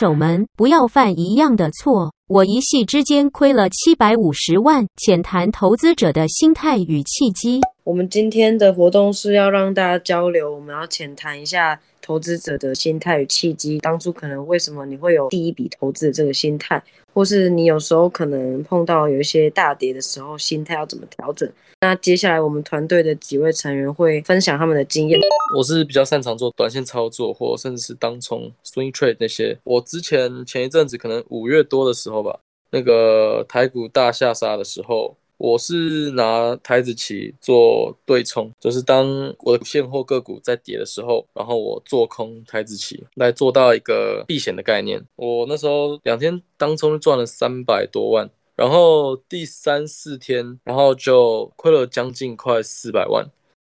手们不要犯一样的错。我一夕之间亏了七百五十万，浅谈投资者的心态与契机。我们今天的活动是要让大家交流，我们要浅谈一下投资者的心态与契机。当初可能为什么你会有第一笔投资的这个心态，或是你有时候可能碰到有一些大跌的时候，心态要怎么调整？那接下来我们团队的几位成员会分享他们的经验。我是比较擅长做短线操作，或甚至是当冲 swing trade 那些。我之前前一阵子可能五月多的时候吧，那个台股大下杀的时候。我是拿台子期做对冲，就是当我的现货个股在跌的时候，然后我做空台子期来做到一个避险的概念。我那时候两天当中赚了三百多万，然后第三四天，然后就亏了将近快四百万，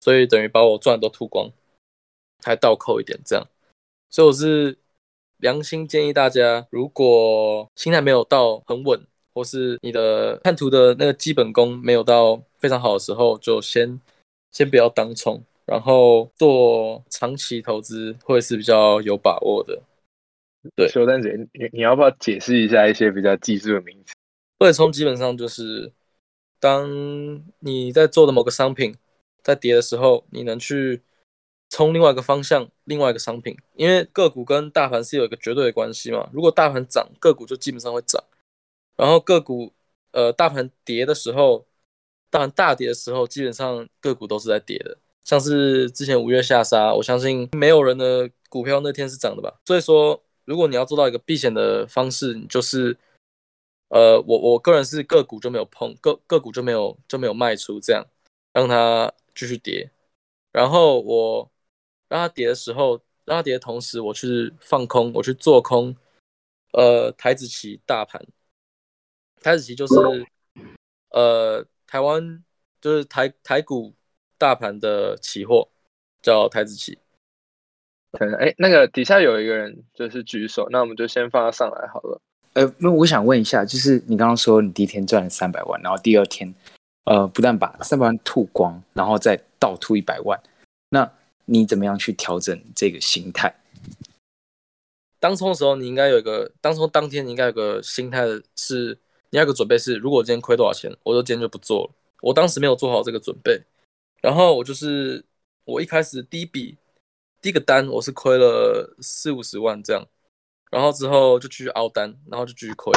所以等于把我赚的都吐光，还倒扣一点这样。所以我是良心建议大家，如果心态没有到很稳。或是你的看图的那个基本功没有到非常好的时候，就先先不要当冲，然后做长期投资会是比较有把握的。对，修丹姐，你你要不要解释一下一些比较技术的名词？对冲基本上就是当你在做的某个商品在跌的时候，你能去冲另外一个方向，另外一个商品，因为个股跟大盘是有一个绝对的关系嘛。如果大盘涨，个股就基本上会涨。然后个股，呃，大盘跌的时候，大盘大跌的时候，基本上个股都是在跌的。像是之前五月下杀，我相信没有人的股票那天是涨的吧。所以说，如果你要做到一个避险的方式，你就是，呃，我我个人是个股就没有碰，个个股就没有就没有卖出，这样让它继续跌。然后我让它跌的时候，让它跌的同时，我去放空，我去做空，呃，台子期大盘。台子期就是，呃，台湾就是台台股大盘的期货，叫台子期。可能哎，那个底下有一个人就是举手，那我们就先放他上来好了。呃，那我想问一下，就是你刚刚说你第一天赚了三百万，然后第二天，呃，不但把三百万吐光，然后再倒吐一百万，那你怎么样去调整这个心态？当冲的时候，你应该有一个当冲当天你应该有个心态是。第二个准备是，如果我今天亏多少钱，我就今天就不做了。我当时没有做好这个准备，然后我就是我一开始第一笔第一个单我是亏了四五十万这样，然后之后就继续凹单，然后就继续亏。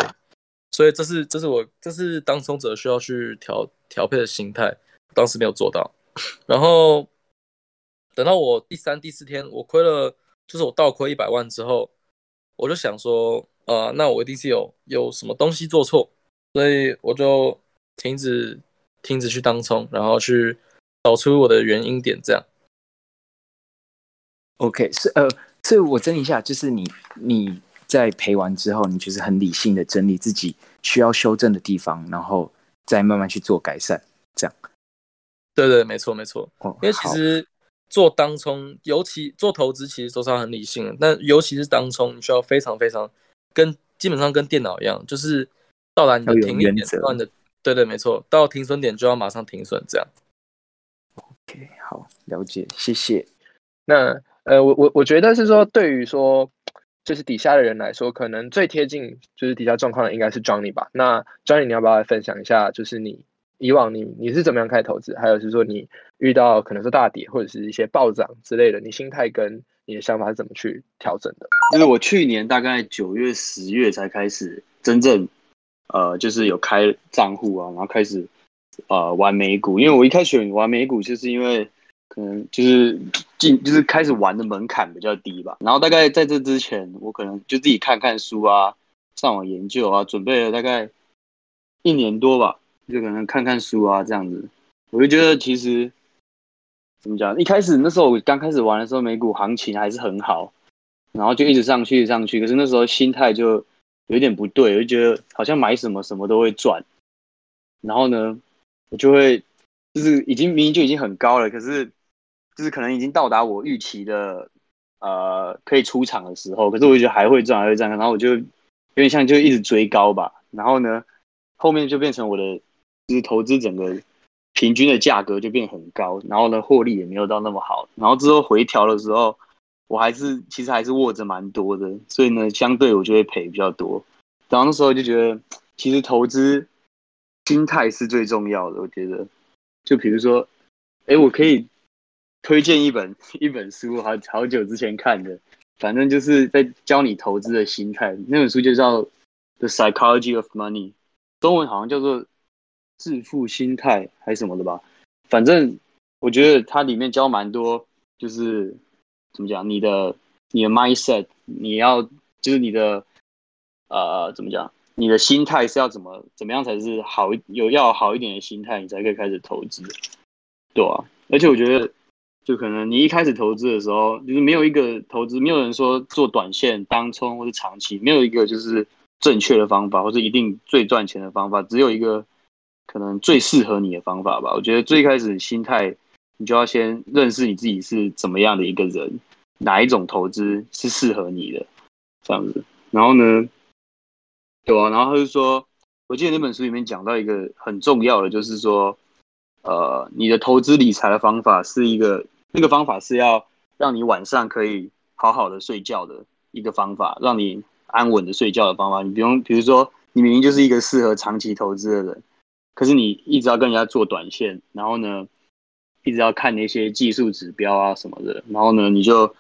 所以这是这是我这是当冲者需要去调调配的心态，当时没有做到。然后等到我第三第四天我亏了，就是我倒亏一百万之后，我就想说，呃，那我一定是有有什么东西做错。所以我就停止停止去当冲，然后去找出我的原因点，这样。OK，是呃，所以我整理一下，就是你你在赔完之后，你就是很理性的整理自己需要修正的地方，然后再慢慢去做改善，这样。对对，没错没错。哦，因为其实做当冲，尤其做投资，其实都是要很理性的。但尤其是当冲，你需要非常非常跟基本上跟电脑一样，就是。到达你的停损点，到你的对对没错，到停损点就要马上停损，这样。OK，好，了解，谢谢。那呃，我我我觉得是说，对于说就是底下的人来说，可能最贴近就是底下状况的应该是 Johnny 吧。那 Johnny，你要不要来分享一下，就是你以往你你是怎么样开始投资，还有是说你遇到可能是大跌或者是一些暴涨之类的，你心态跟你的想法是怎么去调整的？因为我去年大概九月、十月才开始真正。呃，就是有开账户啊，然后开始呃玩美股。因为我一开始玩美股，就是因为可能就是进就是开始玩的门槛比较低吧。然后大概在这之前，我可能就自己看看书啊，上网研究啊，准备了大概一年多吧，就可能看看书啊这样子。我就觉得其实怎么讲，一开始那时候我刚开始玩的时候，美股行情还是很好，然后就一直上去上去。可是那时候心态就。有点不对，我就觉得好像买什么什么都会赚，然后呢，我就会就是已经明明就已经很高了，可是就是可能已经到达我预期的呃可以出场的时候，可是我就觉得还会赚还会赚，然后我就有点像就一直追高吧，然后呢后面就变成我的就是投资整个平均的价格就变很高，然后呢获利也没有到那么好，然后之后回调的时候。我还是其实还是握着蛮多的，所以呢，相对我就会赔比较多。然后那时候就觉得，其实投资心态是最重要的。我觉得，就比如说，哎，我可以推荐一本一本书，好好久之前看的，反正就是在教你投资的心态。那本书就叫《The Psychology of Money》，中文好像叫做《致富心态》还是什么的吧。反正我觉得它里面教蛮多，就是怎么讲，你的你的 mindset，你要就是你的。呃，怎么讲？你的心态是要怎么怎么样才是好有要好一点的心态，你才可以开始投资，对啊。而且我觉得，就可能你一开始投资的时候，就是没有一个投资，没有人说做短线、当冲或者长期，没有一个就是正确的方法，或者一定最赚钱的方法，只有一个可能最适合你的方法吧。我觉得最开始心态，你就要先认识你自己是怎么样的一个人，哪一种投资是适合你的，这样子。然后呢？对啊，然后他就说，我记得那本书里面讲到一个很重要的，就是说，呃，你的投资理财的方法是一个，那个方法是要让你晚上可以好好的睡觉的一个方法，让你安稳的睡觉的方法。你不用，比如说，你明明就是一个适合长期投资的人，可是你一直要跟人家做短线，然后呢，一直要看那些技术指标啊什么的，然后呢，你就。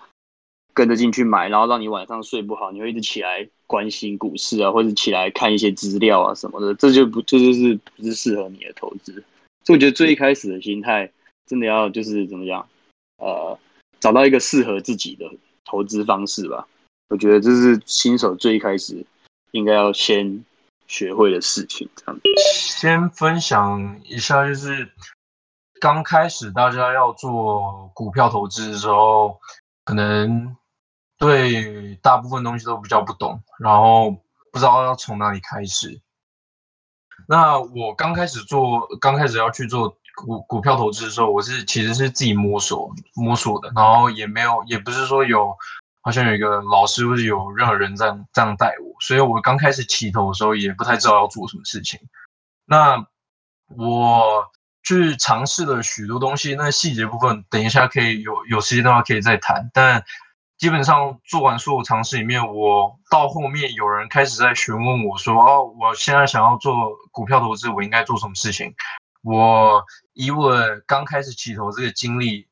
跟着进去买，然后让你晚上睡不好，你会一直起来关心股市啊，或者起来看一些资料啊什么的，这就不这就是不是适合你的投资。所以我觉得最一开始的心态，真的要就是怎么样，呃，找到一个适合自己的投资方式吧。我觉得这是新手最一开始应该要先学会的事情。这样子，先分享一下，就是刚开始大家要做股票投资的时候，可能。对大部分东西都比较不懂，然后不知道要从哪里开始。那我刚开始做，刚开始要去做股股票投资的时候，我是其实是自己摸索摸索的，然后也没有，也不是说有好像有一个老师或者有任何人这样这样带我，所以我刚开始起头的时候也不太知道要做什么事情。那我去尝试了许多东西，那细节部分等一下可以有有时间的话可以再谈，但。基本上做完所有尝试里面，我到后面有人开始在询问我说：“哦，我现在想要做股票投资，我应该做什么事情？”我以我刚开始起头这个经历，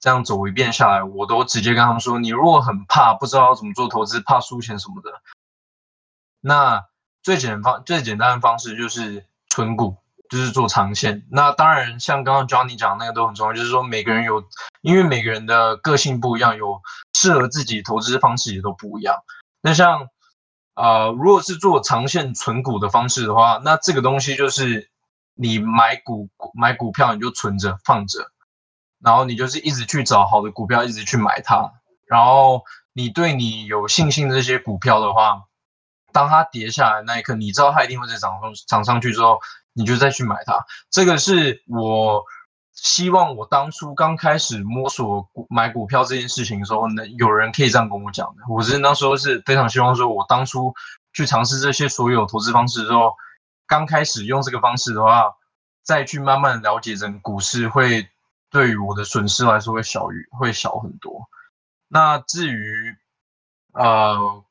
这样走一遍下来，我都直接跟他们说：“你如果很怕，不知道怎么做投资，怕输钱什么的，那最简方最简单的方式就是存股。”就是做长线，那当然像刚刚 Johnny 讲那个都很重要，就是说每个人有，因为每个人的个性不一样，有适合自己投资方式也都不一样。那像，呃，如果是做长线存股的方式的话，那这个东西就是你买股买股票你就存着放着，然后你就是一直去找好的股票，一直去买它，然后你对你有信心的这些股票的话，当它跌下来那一刻，你知道它一定会再涨上涨上去之后。你就再去买它，这个是我希望我当初刚开始摸索股买股票这件事情的时候，能有人可以这样跟我讲的。我是那时候是非常希望说，我当初去尝试这些所有投资方式的时候，刚开始用这个方式的话，再去慢慢了解整个股市，会对于我的损失来说会小于会小很多。那至于呃。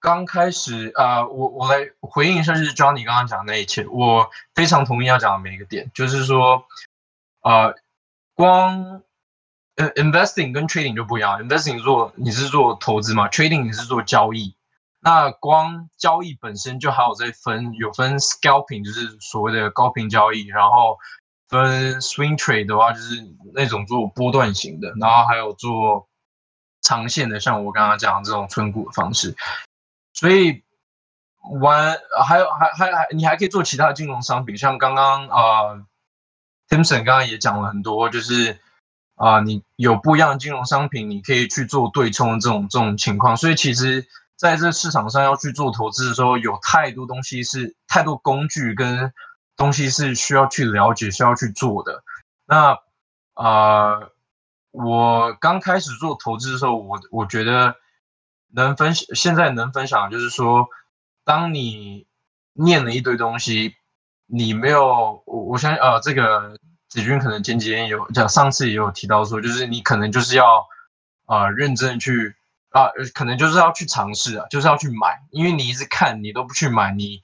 刚开始啊，我我来回应一下，就是 Johnny 刚刚讲的那一切，我非常同意要讲的每一个点，就是说，呃，光呃 investing 跟 trading 就不一样，investing 做你是做投资嘛，trading 你是做交易，那光交易本身就还有在分，有分 scalping 就是所谓的高频交易，然后分 swing trade 的话就是那种做波段型的，然后还有做长线的，像我刚刚讲的这种存股的方式。所以玩还有还还还你还可以做其他金融商品，像刚刚啊，Timson 刚刚也讲了很多，就是啊，你有不一样的金融商品，你可以去做对冲的这种这种情况。所以其实在这市场上要去做投资的时候，有太多东西是太多工具跟东西是需要去了解、需要去做的。那啊，我刚开始做投资的时候，我我觉得。能分享现在能分享就是说，当你念了一堆东西，你没有我我相信呃，这个子君可能前几天有讲，上次也有提到说，就是你可能就是要呃认真去啊，可能就是要去尝试啊，就是要去买，因为你一直看，你都不去买，你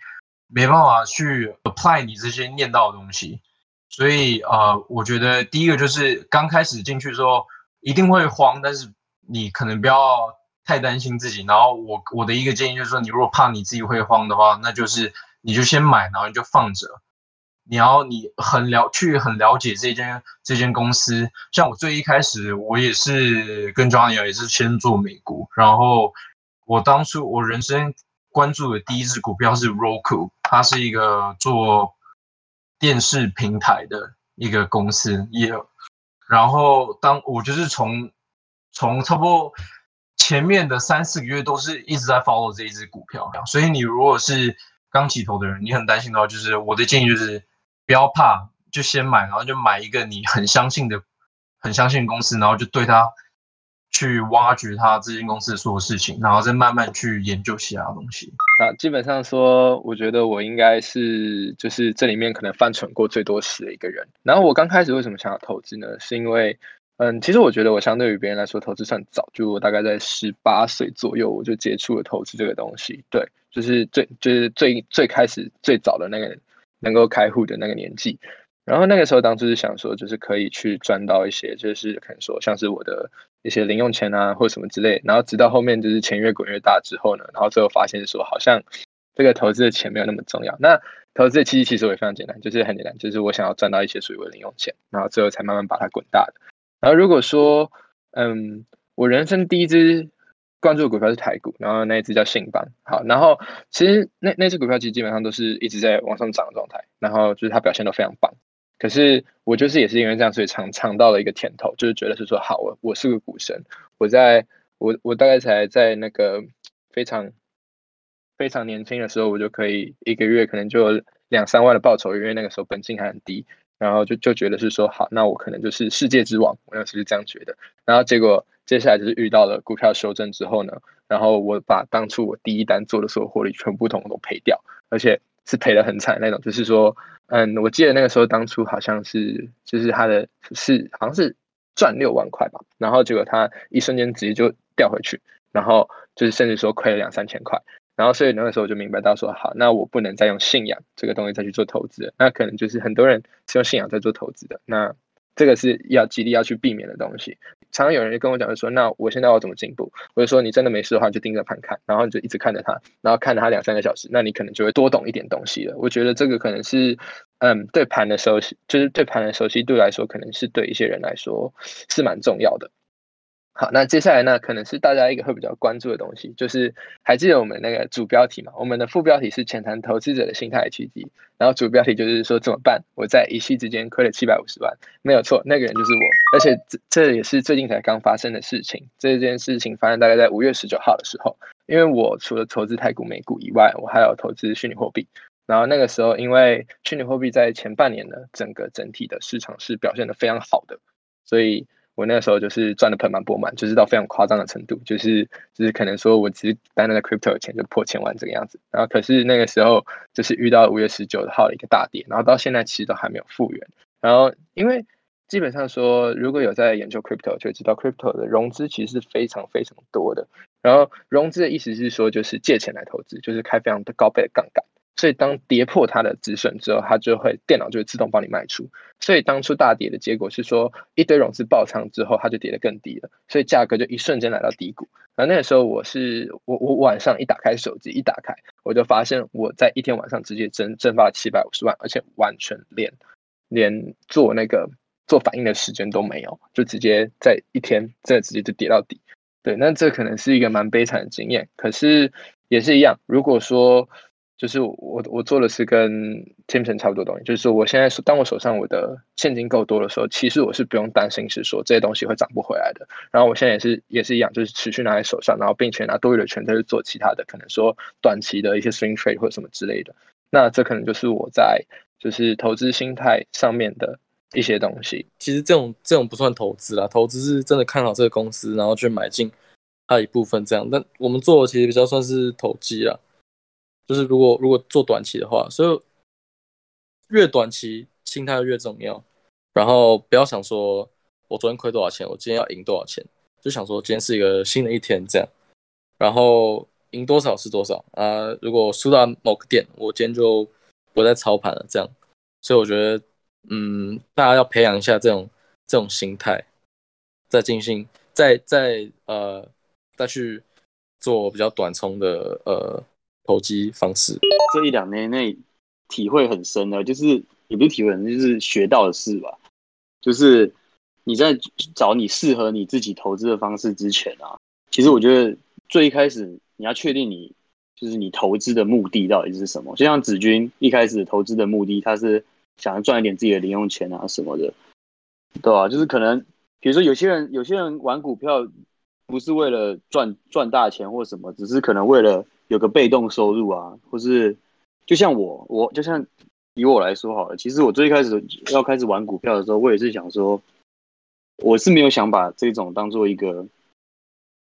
没办法去 apply 你这些念到的东西。所以呃，我觉得第一个就是刚开始进去的时候一定会慌，但是你可能不要太担心自己。然后我我的一个建议就是说，你如果怕你自己会慌的话，那就是你就先买，然后你就放着。你要你很了去很了解这间这间公司，像我最一开始我也是跟 Johnny 一样，也是先做美股，然后我当初我人生关注的第一只股票是 Roku，它是一个做电视平台的一个公司，也然后当我就是从从差不多前面的三四个月都是一直在 follow 这一只股票，所以你如果是刚起头的人，你很担心的话，就是我的建议就是。不要怕，就先买，然后就买一个你很相信的、很相信的公司，然后就对它去挖掘它这间公司的所有事情，然后再慢慢去研究其他东西。那基本上说，我觉得我应该是就是这里面可能犯蠢过最多事的一个人。然后我刚开始为什么想要投资呢？是因为，嗯，其实我觉得我相对于别人来说，投资算早，就我大概在十八岁左右我就接触了投资这个东西。对，就是最就是最最开始最早的那个能够开户的那个年纪。然后那个时候，当初是想说，就是可以去赚到一些，就是可能说像是我的一些零用钱啊，或什么之类。然后直到后面就是钱越滚越大之后呢，然后最后发现说，好像这个投资的钱没有那么重要。那投资的其实其实我也非常简单，就是很简单，就是我想要赚到一些属于我的零用钱，然后最后才慢慢把它滚大的。然后如果说，嗯，我人生第一支关注的股票是台股，然后那一只叫信邦。好，然后其实那那只股票其实基本上都是一直在往上涨的状态，然后就是它表现都非常棒。可是我就是也是因为这样，所以尝尝到了一个甜头，就是觉得是说，好，我我是个股神，我在我我大概才在那个非常非常年轻的时候，我就可以一个月可能就两三万的报酬，因为那个时候本金还很低，然后就就觉得是说，好，那我可能就是世界之王，我当时是这样觉得。然后结果接下来就是遇到了股票修正之后呢，然后我把当初我第一单做的所有获利全部统统都赔掉，而且是赔的很惨那种，就是说。嗯，我记得那个时候当初好像是，就是他的是好像是赚六万块吧，然后结果他一瞬间直接就掉回去，然后就是甚至说亏了两三千块，然后所以那个时候我就明白到说，好，那我不能再用信仰这个东西再去做投资，那可能就是很多人是用信仰在做投资的，那。这个是要极力要去避免的东西。常常有人就跟我讲，就说：“那我现在要怎么进步？”我就说：“你真的没事的话，就盯着盘看，然后你就一直看着它，然后看着它两三个小时，那你可能就会多懂一点东西了。”我觉得这个可能是，嗯，对盘的熟悉，就是对盘的熟悉度来说，可能是对一些人来说是蛮重要的。好，那接下来呢，可能是大家一个会比较关注的东西，就是还记得我们那个主标题嘛？我们的副标题是浅谈投资者的心态契机，然后主标题就是说怎么办？我在一夕之间亏了七百五十万，没有错，那个人就是我，而且这这也是最近才刚发生的事情。这件事情发生大概在五月十九号的时候，因为我除了投资台股、美股以外，我还有投资虚拟货币。然后那个时候，因为虚拟货币在前半年呢，整个整体的市场是表现的非常好的，所以。我那个时候就是赚的盆满钵满，就是到非常夸张的程度，就是就是可能说我只是单单的 crypto 的钱就破千万这个样子。然后可是那个时候就是遇到五月十九号的一个大跌，然后到现在其实都还没有复原。然后因为基本上说，如果有在研究 crypto 就知道 crypto 的融资其实是非常非常多的。然后融资的意思是说，就是借钱来投资，就是开非常的高倍的杠杆。所以当跌破它的止损之后，它就会电脑就会自动帮你卖出。所以当初大跌的结果是说，一堆融资爆仓之后，它就跌得更低了，所以价格就一瞬间来到低谷。而那个时候，我是我我晚上一打开手机，一打开我就发现我在一天晚上直接蒸蒸发了七百五十万，而且完全连连做那个做反应的时间都没有，就直接在一天真的直接就跌到底。对，那这可能是一个蛮悲惨的经验，可是也是一样，如果说。就是我我做的是跟 Timson 差不多东西，就是我现在当我手上我的现金够多的时候，其实我是不用担心是说这些东西会涨不回来的。然后我现在也是也是一样，就是持续拿在手上，然后并且拿多余的钱再去做其他的，可能说短期的一些 swing trade 或者什么之类的。那这可能就是我在就是投资心态上面的一些东西。其实这种这种不算投资啦，投资是真的看好这个公司，然后去买进它一部分这样。但我们做的其实比较算是投机啊。就是如果如果做短期的话，所以越短期心态越重要。然后不要想说我昨天亏多少钱，我今天要赢多少钱，就想说今天是一个新的一天这样。然后赢多少是多少啊。如果输到某个点，我今天就不再操盘了。这样，所以我觉得，嗯，大家要培养一下这种这种心态，再进行，再再呃再去做比较短冲的呃投机方式。这一两年内体会很深的，就是也不是体会很深，就是学到的事吧。就是你在找你适合你自己投资的方式之前啊，其实我觉得最一开始你要确定你就是你投资的目的到底是什么。就像子君一开始投资的目的，他是想要赚一点自己的零用钱啊什么的，对吧？就是可能比如说有些人有些人玩股票不是为了赚赚大钱或什么，只是可能为了有个被动收入啊，或是就像我我就像。以我来说好了，其实我最开始要开始玩股票的时候，我也是想说，我是没有想把这种当做一个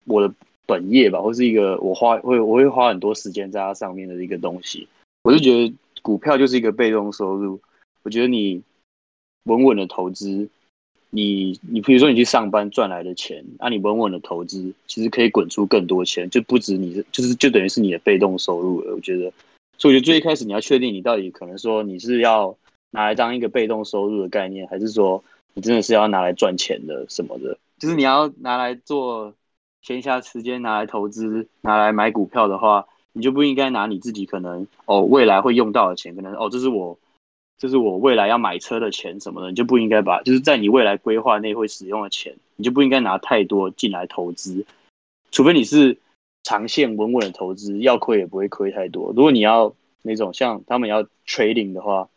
我的本业吧，或是一个我花会我会花很多时间在它上面的一个东西。我就觉得股票就是一个被动收入。我觉得你稳稳的投资，你你比如说你去上班赚来的钱，啊，你稳稳的投资，其实可以滚出更多钱，就不止你就是就等于是你的被动收入了。我觉得。所以，我觉得最一开始你要确定你到底可能说你是要拿来当一个被动收入的概念，还是说你真的是要拿来赚钱的什么的？就是你要拿来做闲暇时间拿来投资、拿来买股票的话，你就不应该拿你自己可能哦未来会用到的钱，可能哦这是我这是我未来要买车的钱什么的，你就不应该把就是在你未来规划内会使用的钱，你就不应该拿太多进来投资，除非你是。长线稳稳的投资，要亏也不会亏太多。如果你要那种像他们要 trading 的话，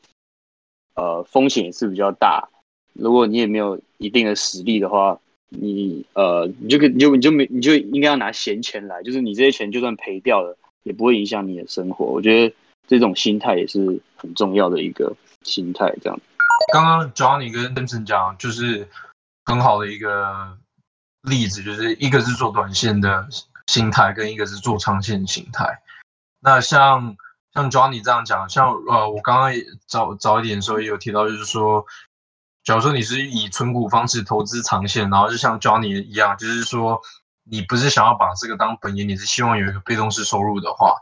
呃，风险也是比较大。如果你也没有一定的实力的话，你呃，你就你就你就没你就应该要拿闲钱来，就是你这些钱就算赔掉了，也不会影响你的生活。我觉得这种心态也是很重要的一个心态。这样，刚刚 Johnny 跟 Denson 讲，就是很好的一个例子，就是一个是做短线的。心态跟一个是做长线心态，那像像 Johnny 这样讲，像呃，我刚刚早早一点的时候也有提到，就是说，假如说你是以存股方式投资长线，然后就像 Johnny 一样，就是说你不是想要把这个当本业，你是希望有一个被动式收入的话，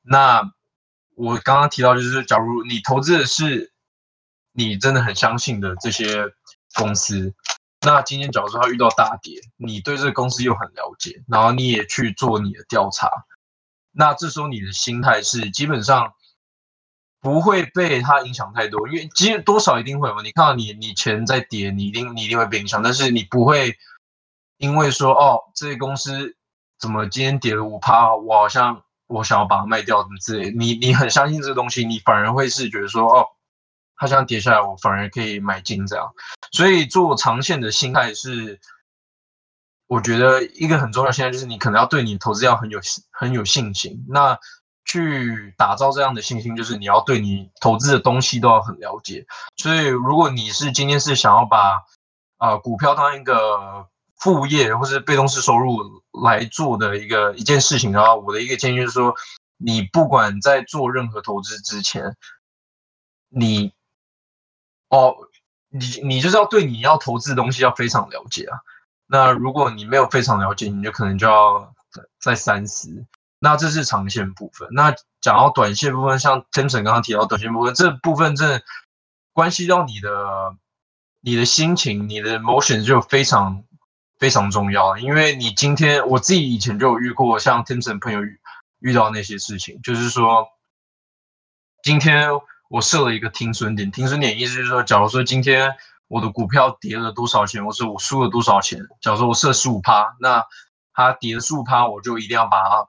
那我刚刚提到就是，假如你投资的是你真的很相信的这些公司。那今天假如说他遇到大跌，你对这个公司又很了解，然后你也去做你的调查，那这时候你的心态是基本上不会被它影响太多，因为其实多少一定会有。你看到你你钱在跌，你一定你一定会被影响，但是你不会因为说哦，这些公司怎么今天跌了五趴，我好像我想要把它卖掉什么之类，你你很相信这个东西，你反而会是觉得说哦。它这样跌下来，我反而可以买进这样，所以做长线的心态是，我觉得一个很重要。现在就是你可能要对你投资要很有很有信心。那去打造这样的信心，就是你要对你投资的东西都要很了解。所以如果你是今天是想要把啊股票当一个副业或是被动式收入来做的一个一件事情的话，我的一个建议就是说，你不管在做任何投资之前，你。哦，你你就是要对你要投资的东西要非常了解啊。那如果你没有非常了解，你就可能就要再三思。那这是长线部分。那讲到短线部分，像 Timson 刚刚提到短线部分，这部分真的关系到你的你的心情，你的 motion 就非常非常重要。因为你今天我自己以前就有遇过像 Timson 朋友遇到那些事情，就是说今天。我设了一个停损点，停损点意思就是说，假如说今天我的股票跌了多少钱，或是我输了多少钱，假如说我设十五趴，那它跌了十五趴，我就一定要把它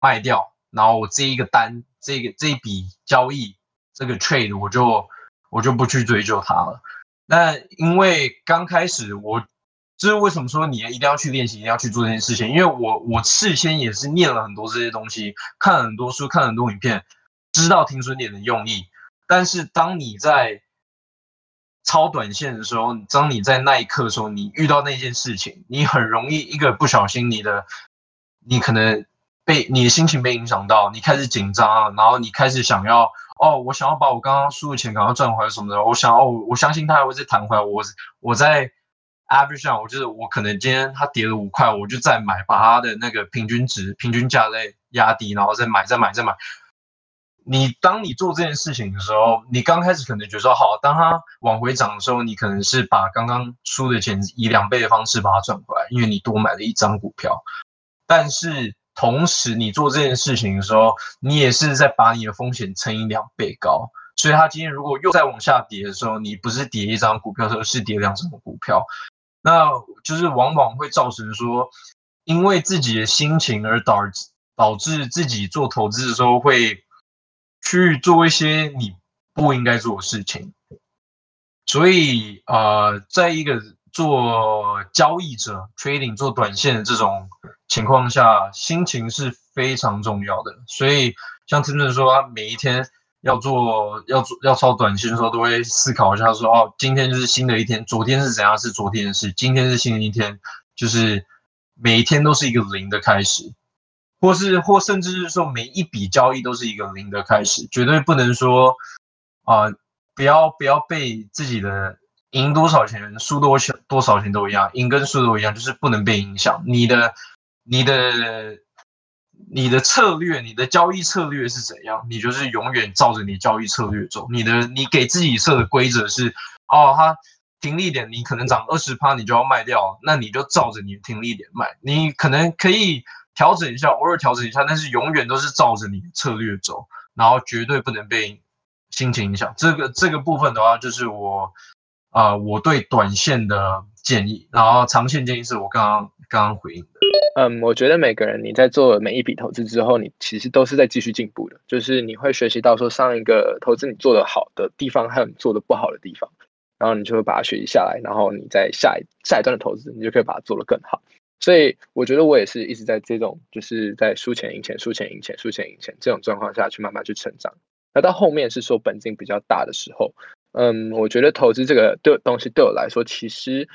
卖掉，然后我这一个单，这个这一笔交易，这个 trade 我就我就不去追究它了。那因为刚开始我，这是为什么说你一定要去练习，一定要去做这件事情？因为我我事先也是念了很多这些东西，看了很多书，看了很多影片，知道停损点的用意。但是当你在超短线的时候，当你在那一刻的时候，你遇到那件事情，你很容易一个不小心，你的你可能被你的心情被影响到，你开始紧张，然后你开始想要哦，我想要把我刚刚输的钱赶快赚回来什么的，我想哦，我相信他还会再弹回来，我我在 average 上，我就是我可能今天它跌了五块，我就再买，把它的那个平均值、平均价再压低，然后再买、再买、再买。你当你做这件事情的时候，你刚开始可能觉得说好，当它往回涨的时候，你可能是把刚刚输的钱以两倍的方式把它赚回来，因为你多买了一张股票。但是同时你做这件事情的时候，你也是在把你的风险乘以两倍高。所以它今天如果又再往下跌的时候，你不是跌一张股票，而是跌两张股票，那就是往往会造成说，因为自己的心情而导致导致自己做投资的时候会。去做一些你不应该做的事情，所以呃，在一个做交易者 trading 做短线的这种情况下，心情是非常重要的。所以像听众说，他每一天要做要做要抄短线的时候，都会思考一下说，哦，今天就是新的一天，昨天是怎样是昨天的事，今天是新的一天，就是每一天都是一个零的开始。或是或甚至是说每一笔交易都是一个零的开始，绝对不能说啊，不要不要被自己的赢多少钱、输多少多少钱都一样，赢跟输都一样，就是不能被影响。你的你的你的策略，你的交易策略是怎样，你就是永远照着你交易策略走。你的你给自己设的规则是哦，它停利点你可能涨二十趴，你就要卖掉，那你就照着你的停利点卖。你可能可以。调整一下，偶尔调整一下，但是永远都是照着你的策略走，然后绝对不能被心情影响。这个这个部分的话，就是我啊，我对短线的建议，然后长线建议是我刚刚刚刚回应的。嗯，我觉得每个人你在做每一笔投资之后，你其实都是在继续进步的，就是你会学习到说上一个投资你做的好的地方，还有你做的不好的地方，然后你就会把它学习下来，然后你在下一下一段的投资，你就可以把它做得更好。所以我觉得我也是一直在这种就是在输钱赢钱、输钱赢钱、输钱赢钱这种状况下去慢慢去成长。那到后面是说本金比较大的时候，嗯，我觉得投资这个对东西对我来说，其实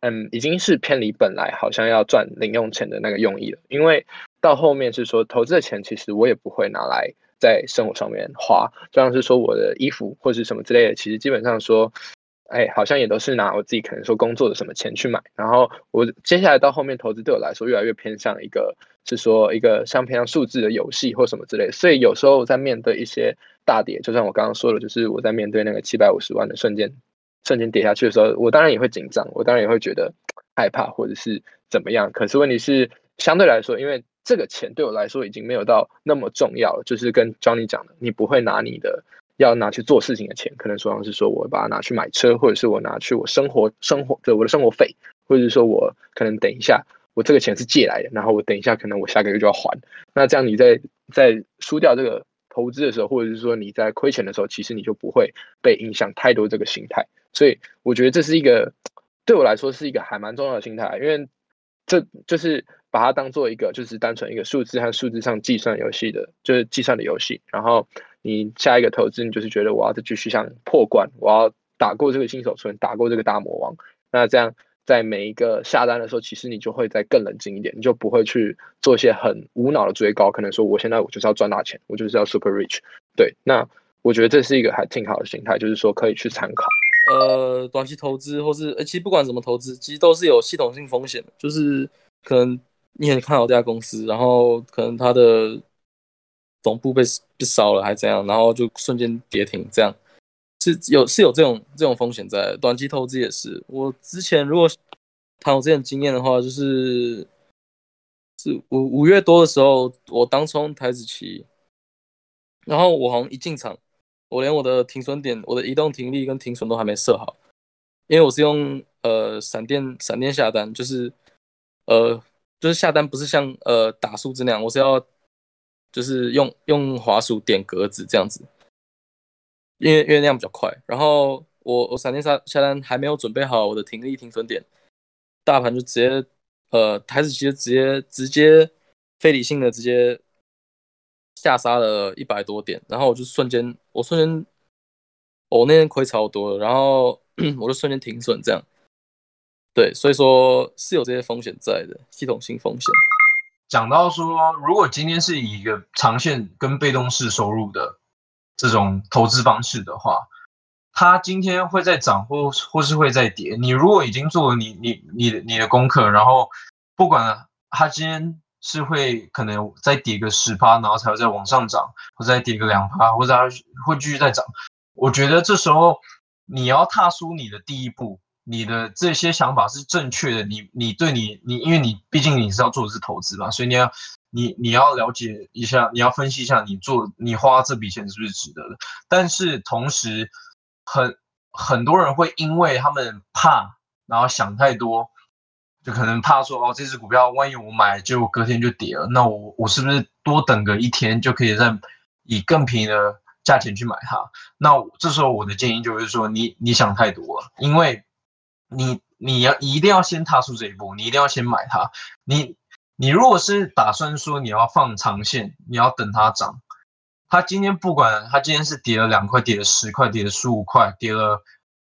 嗯已经是偏离本来好像要赚零用钱的那个用意了。因为到后面是说投资的钱，其实我也不会拿来在生活上面花，就像是说我的衣服或是什么之类的，其实基本上说。哎，好像也都是拿我自己可能说工作的什么钱去买，然后我接下来到后面投资对我来说越来越偏向一个是说一个像偏向数字的游戏或什么之类，所以有时候在面对一些大跌，就像我刚刚说的，就是我在面对那个七百五十万的瞬间瞬间跌下去的时候，我当然也会紧张，我当然也会觉得害怕或者是怎么样。可是问题是相对来说，因为这个钱对我来说已经没有到那么重要了，就是跟 Johnny 讲的，你不会拿你的。要拿去做事情的钱，可能说是说我把它拿去买车，或者是我拿去我生活生活的我的生活费，或者是说我可能等一下我这个钱是借来的，然后我等一下可能我下个月就要还。那这样你在在输掉这个投资的时候，或者是说你在亏钱的时候，其实你就不会被影响太多这个心态。所以我觉得这是一个对我来说是一个还蛮重要的心态，因为这就是把它当做一个就是单纯一个数字和数字上计算游戏的，就是计算的游戏，然后。你下一个投资，你就是觉得我要再继续想破关，我要打过这个新手村，打过这个大魔王。那这样在每一个下单的时候，其实你就会再更冷静一点，你就不会去做一些很无脑的追高。可能说我现在我就是要赚大钱，我就是要 super rich。对，那我觉得这是一个还挺好的心态，就是说可以去参考。呃，短期投资或是呃，其实不管怎么投资，其实都是有系统性风险的，就是可能你很看好这家公司，然后可能它的。总部被被烧了还怎样，然后就瞬间跌停，这样是有是有这种这种风险在。短期投资也是，我之前如果谈我之前经验的话，就是是五五月多的时候，我当冲台子期，然后我好像一进场，我连我的停损点、我的移动停利跟停损都还没设好，因为我是用呃闪电闪电下单，就是呃就是下单不是像呃打数字那样，我是要。就是用用滑鼠点格子这样子，因为因为那样比较快。然后我我闪电下下单还没有准备好我的停利停损点，大盘就直接呃台子其实直接直接非理性的直接下杀了一百多点，然后我就瞬间我瞬间我那天亏超多，然后 我就瞬间停损这样。对，所以说是有这些风险在的，系统性风险。讲到说，如果今天是以一个长线跟被动式收入的这种投资方式的话，它今天会在涨或或是会在跌。你如果已经做了你你你你的功课，然后不管它今天是会可能再跌个十趴，然后才会再往上涨，或再跌个两趴，或者它会继续再涨。我觉得这时候你要踏出你的第一步，你的这些想法是正确的。你你对你你，因为你毕竟你是要做的是投资嘛，所以你要你你要了解一下，你要分析一下你做你花这笔钱是不是值得的。但是同时，很很多人会因为他们怕，然后想太多，就可能怕说哦，这只股票万一我买，结果隔天就跌了，那我我是不是多等个一天就可以再以更便宜的？价钱去买它，那这时候我的建议就是说，你你想太多了，因为你你要一定要先踏出这一步，你一定要先买它。你你如果是打算说你要放长线，你要等它涨，它今天不管它今天是跌了两块，跌了十块，跌了十五块，跌了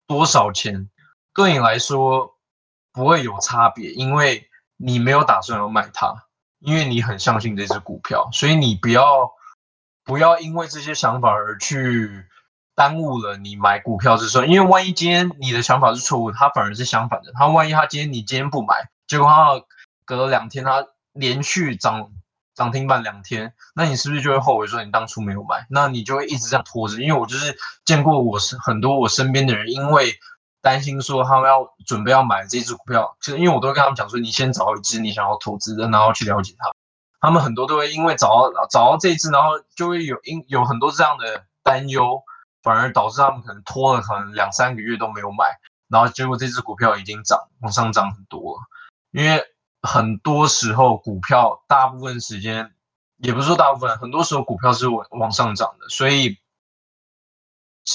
多少钱，对你来说不会有差别，因为你没有打算要买它，因为你很相信这只股票，所以你不要。不要因为这些想法而去耽误了你买股票之时，因为万一今天你的想法是错误，它反而是相反的。它万一它今天你今天不买，结果它隔了两天它连续涨涨停板两天，那你是不是就会后悔说你当初没有买？那你就会一直这样拖着。因为我就是见过我是很多我身边的人，因为担心说他们要准备要买这只股票，其实因为我都跟他们讲说，你先找一只你想要投资的，然后去了解它。他们很多都会因为找到找到这一次，然后就会有因有很多这样的担忧，反而导致他们可能拖了可能两三个月都没有买，然后结果这只股票已经涨往上涨很多了。因为很多时候股票大部分时间，也不是说大部分，很多时候股票是往往上涨的，所以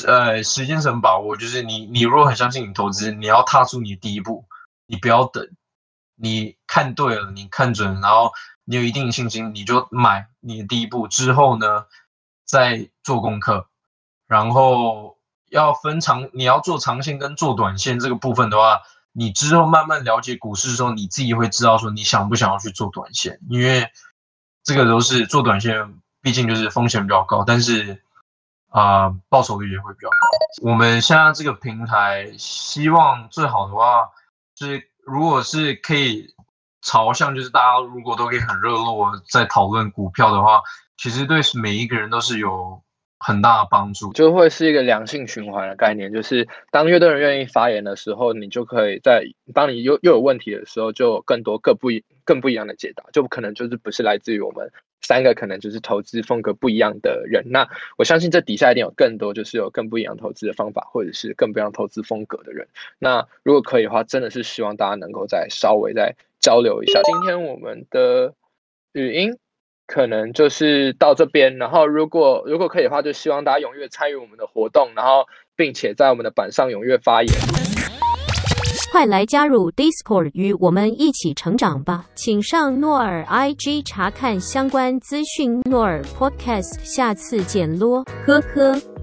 呃时间是很把握，就是你你如果很相信你投资，你要踏出你的第一步，你不要等，你看对了，你看准，然后。你有一定信心，你就买你的第一步之后呢，再做功课，然后要分长，你要做长线跟做短线这个部分的话，你之后慢慢了解股市的时候，你自己会知道说你想不想要去做短线，因为这个都是做短线，毕竟就是风险比较高，但是啊，报酬率也会比较高。我们现在这个平台，希望最好的话，就是如果是可以。朝向就是大家如果都可以很热络在讨论股票的话，其实对每一个人都是有很大的帮助，就会是一个良性循环的概念。就是当越多人愿意发言的时候，你就可以在当你又又有问题的时候，就更多各不一更不一样的解答，就可能就是不是来自于我们。三个可能就是投资风格不一样的人，那我相信这底下一定有更多就是有更不一样投资的方法，或者是更不一样投资风格的人。那如果可以的话，真的是希望大家能够再稍微再交流一下。今天我们的语音可能就是到这边，然后如果如果可以的话，就希望大家踊跃参与我们的活动，然后并且在我们的板上踊跃发言。快来加入 Discord，与我们一起成长吧！请上诺尔 IG 查看相关资讯。诺尔 Podcast，下次见咯，呵呵。